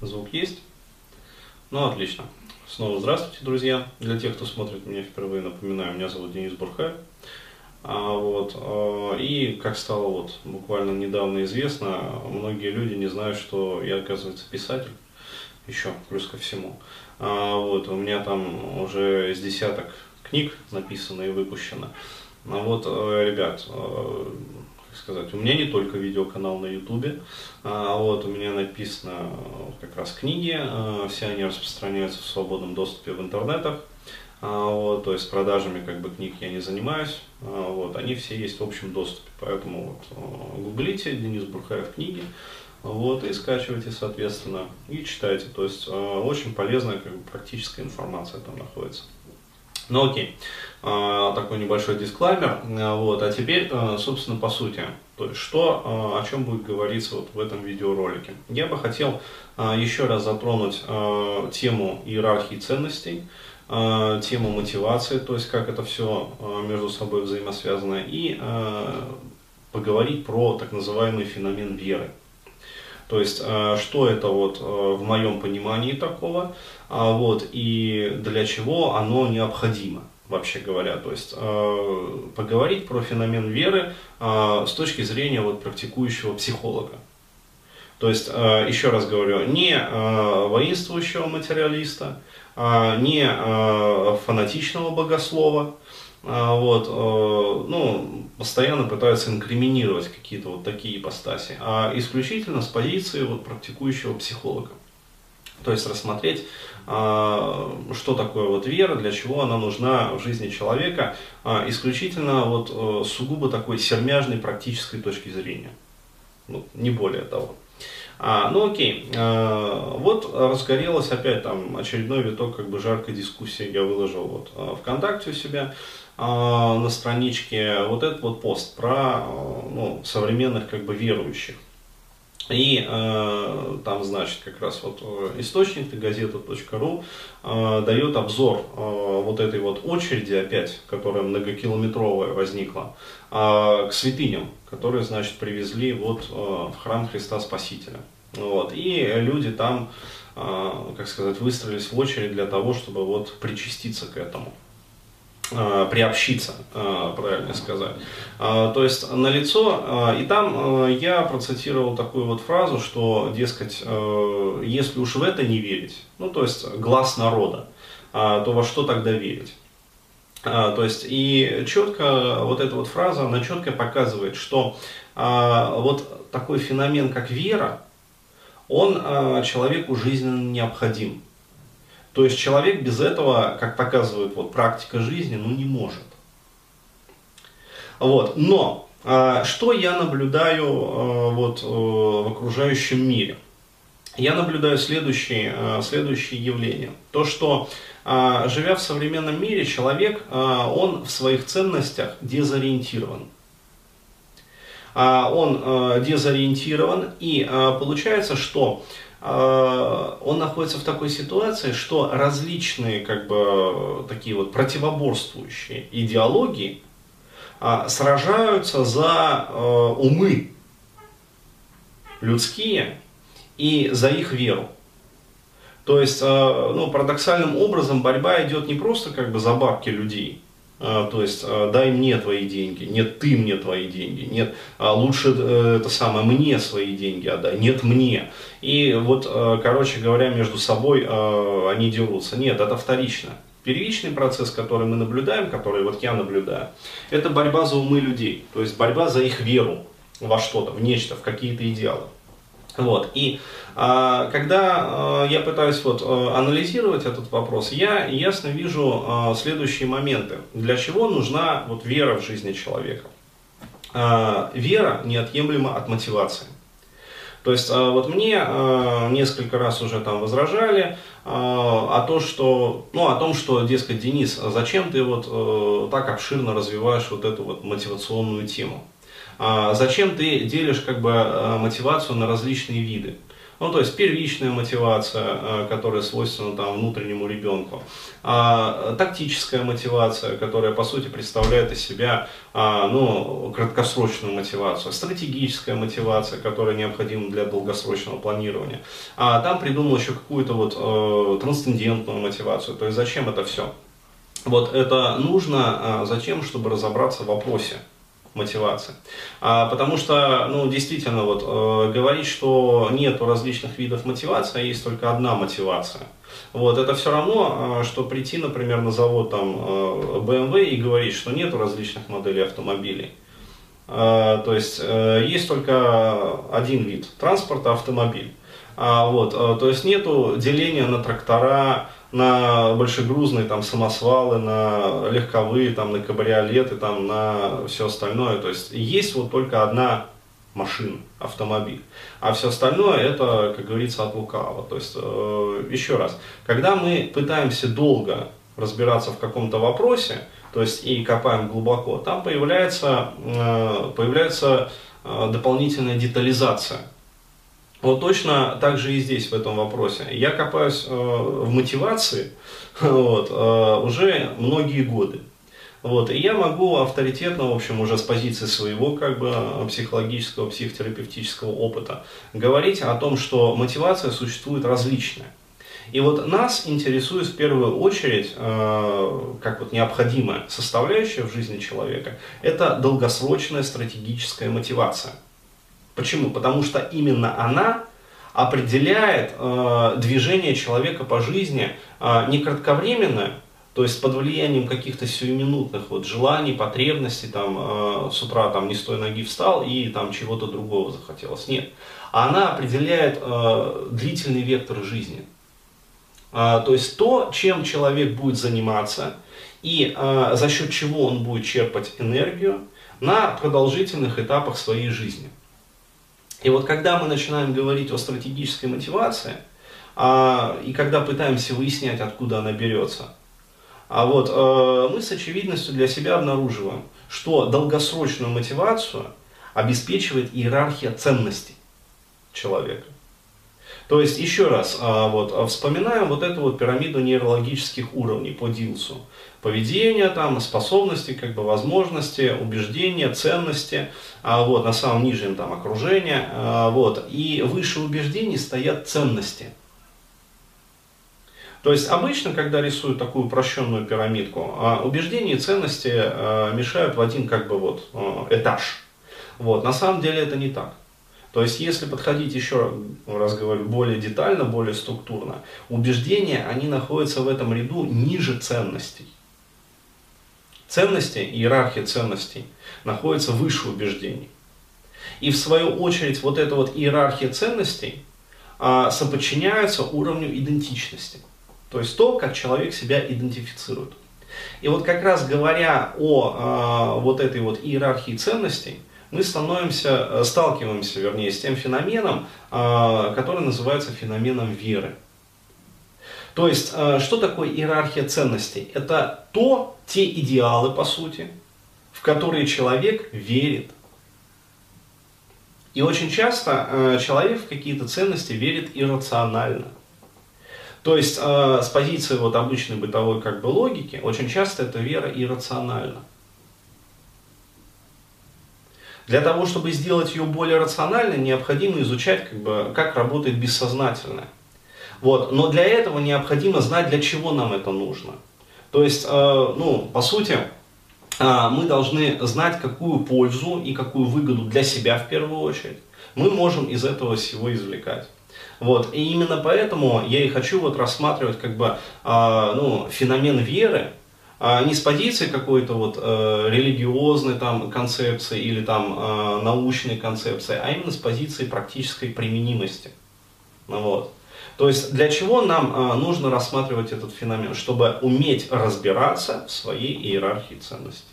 Звук есть? Ну, отлично. Снова здравствуйте, друзья. Для тех, кто смотрит меня впервые, напоминаю, меня зовут Денис Бурхаев. А, вот, а, и, как стало вот буквально недавно известно, многие люди не знают, что я, оказывается, писатель. Еще, плюс ко всему. А, вот, у меня там уже с десяток книг написано и выпущено. А вот, э, ребят, э, сказать, у меня не только видеоканал на ютубе, а вот у меня написано как раз книги, а, все они распространяются в свободном доступе в интернетах, а, вот, то есть продажами как бы книг я не занимаюсь, вот, они все есть в общем доступе, поэтому вот, гуглите Денис Бурхаев книги, вот, и скачивайте, соответственно, и читайте, то есть очень полезная как бы, практическая информация там находится. Ну окей, а, такой небольшой дисклаймер. А, вот. А теперь, а, собственно, по сути, то есть что, о чем будет говориться вот в этом видеоролике. Я бы хотел еще раз затронуть тему иерархии ценностей, тему мотивации, то есть как это все между собой взаимосвязано, и поговорить про так называемый феномен веры. То есть, что это вот в моем понимании такого, вот, и для чего оно необходимо вообще говоря. То есть э, поговорить про феномен веры э, с точки зрения вот, практикующего психолога. То есть, э, еще раз говорю, не э, воинствующего материалиста, э, не э, фанатичного богослова, э, вот, э, ну, постоянно пытаются инкриминировать какие-то вот такие ипостаси, а исключительно с позиции вот, практикующего психолога. То есть рассмотреть, а, что такое вот вера, для чего она нужна в жизни человека, а, исключительно вот э, сугубо такой сермяжной практической точки зрения. Ну, не более того. А, ну окей, а, вот разгорелась опять там очередной виток как бы жаркой дискуссии, я выложил вот а, ВКонтакте у себя а, на страничке вот этот вот пост про ну, современных как бы верующих. И э, там, значит, как раз вот э, источник, газета.ру, э, дает обзор э, вот этой вот очереди опять, которая многокилометровая возникла, э, к святыням, которые, значит, привезли вот э, в храм Христа Спасителя. Вот. И люди там, э, как сказать, выстроились в очередь для того, чтобы вот причаститься к этому. Э, приобщиться, э, правильно сказать. Э, то есть на лицо, и там я процитировал такую вот фразу, что, дескать, если уж в это не верить, ну то есть глаз народа, то во что тогда верить? То есть и четко вот эта вот фраза, она четко показывает, что вот такой феномен, как вера, он человеку жизненно необходим. То есть человек без этого, как показывает вот практика жизни, ну не может. Вот. Но э, что я наблюдаю э, вот, э, в окружающем мире? Я наблюдаю следующие, э, следующие явления. То, что э, живя в современном мире, человек, э, он в своих ценностях дезориентирован. Он дезориентирован, и получается, что он находится в такой ситуации, что различные как бы такие вот противоборствующие идеологии а, сражаются за а, умы людские и за их веру. То есть, ну, парадоксальным образом борьба идет не просто как бы за бабки людей, то есть а, дай мне твои деньги, нет ты мне твои деньги, нет а лучше э, это самое мне свои деньги отдай, нет мне. И вот, короче говоря, между собой они дерутся. Нет, это вторично. Первичный процесс, который мы наблюдаем, который вот я наблюдаю, это борьба за умы людей, то есть борьба за их веру во что-то, в нечто, в какие-то идеалы. Вот. И а, когда а, я пытаюсь вот, а, анализировать этот вопрос, я ясно вижу а, следующие моменты. Для чего нужна вот, вера в жизни человека? А, вера неотъемлема от мотивации. То есть вот мне несколько раз уже там возражали о, то, что, ну, о том, что, дескать, Денис, зачем ты вот а, так обширно развиваешь вот эту вот мотивационную тему? А, зачем ты делишь как бы а, мотивацию на различные виды? Ну, то есть первичная мотивация, э, которая свойственна там, внутреннему ребенку, а, тактическая мотивация, которая по сути представляет из себя а, ну, краткосрочную мотивацию, стратегическая мотивация, которая необходима для долгосрочного планирования. А там придумал еще какую-то вот э, трансцендентную мотивацию. То есть зачем это все? Вот это нужно а, зачем, чтобы разобраться в вопросе мотивации. А, потому что, ну, действительно, вот, э, говорить, что нету различных видов мотивации, а есть только одна мотивация. Вот, это все равно, э, что прийти, например, на завод там, э, BMW и говорить, что нету различных моделей автомобилей. Э, то есть, э, есть только один вид транспорта, автомобиль. А, вот, э, то есть, нету деления на трактора, на большегрузные там самосвалы, на легковые, там, на кабриолеты, там, на все остальное. То есть есть вот только одна машина, автомобиль. А все остальное это, как говорится, от лукавого. То есть, э, еще раз, когда мы пытаемся долго разбираться в каком-то вопросе, то есть и копаем глубоко, там появляется, э, появляется э, дополнительная детализация вот точно так же и здесь, в этом вопросе. Я копаюсь э, в мотивации вот, э, уже многие годы. Вот, и я могу авторитетно, в общем, уже с позиции своего как бы психологического, психотерапевтического опыта говорить о том, что мотивация существует различная. И вот нас интересует в первую очередь, э, как вот необходимая составляющая в жизни человека, это долгосрочная стратегическая мотивация – Почему? Потому что именно она определяет э, движение человека по жизни э, не кратковременное, то есть под влиянием каких-то сиюминутных вот желаний, потребностей, там, э, с утра там не с той ноги встал и там чего-то другого захотелось. Нет. Она определяет э, длительный вектор жизни. Э, то есть то, чем человек будет заниматься и э, за счет чего он будет черпать энергию на продолжительных этапах своей жизни. И вот когда мы начинаем говорить о стратегической мотивации, а, и когда пытаемся выяснять, откуда она берется, а вот э, мы с очевидностью для себя обнаруживаем, что долгосрочную мотивацию обеспечивает иерархия ценностей человека. То есть, еще раз, а, вот, а, вспоминаем вот эту вот пирамиду нейрологических уровней по Дилсу. Поведение, там, способности, как бы, возможности, убеждения, ценности, а, вот, на самом нижнем там окружение, вот, и выше убеждений стоят ценности. То есть обычно, когда рисуют такую упрощенную пирамидку, убеждения и ценности мешают в один как бы вот этаж. Вот. На самом деле это не так. То есть, если подходить еще раз говорю, более детально, более структурно, убеждения, они находятся в этом ряду ниже ценностей. Ценности, иерархия ценностей, находится выше убеждений. И в свою очередь вот эта вот иерархия ценностей а, соподчиняются уровню идентичности. То есть то, как человек себя идентифицирует. И вот как раз говоря о а, вот этой вот иерархии ценностей, мы становимся, э, сталкиваемся, вернее, с тем феноменом, э, который называется феноменом веры. То есть, э, что такое иерархия ценностей? Это то, те идеалы, по сути, в которые человек верит. И очень часто человек в какие-то ценности верит иррационально. То есть с позиции вот обычной бытовой как бы логики, очень часто эта вера иррациональна. Для того, чтобы сделать ее более рациональной, необходимо изучать, как, бы, как работает бессознательное. Вот. Но для этого необходимо знать, для чего нам это нужно. То есть, э, ну, по сути, э, мы должны знать, какую пользу и какую выгоду для себя в первую очередь мы можем из этого всего извлекать. Вот. И именно поэтому я и хочу вот рассматривать как бы, э, ну, феномен веры а не с позиции какой-то вот э, религиозной там концепции или там э, научной концепции, а именно с позиции практической применимости. Ну, вот. То есть для чего нам э, нужно рассматривать этот феномен? Чтобы уметь разбираться в своей иерархии ценностей.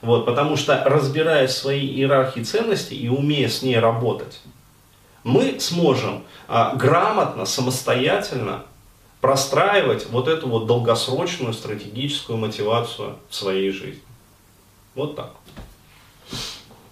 Вот, потому что разбираясь в своей иерархии ценностей и умея с ней работать, мы сможем э, грамотно, самостоятельно простраивать вот эту вот долгосрочную стратегическую мотивацию в своей жизни. Вот так.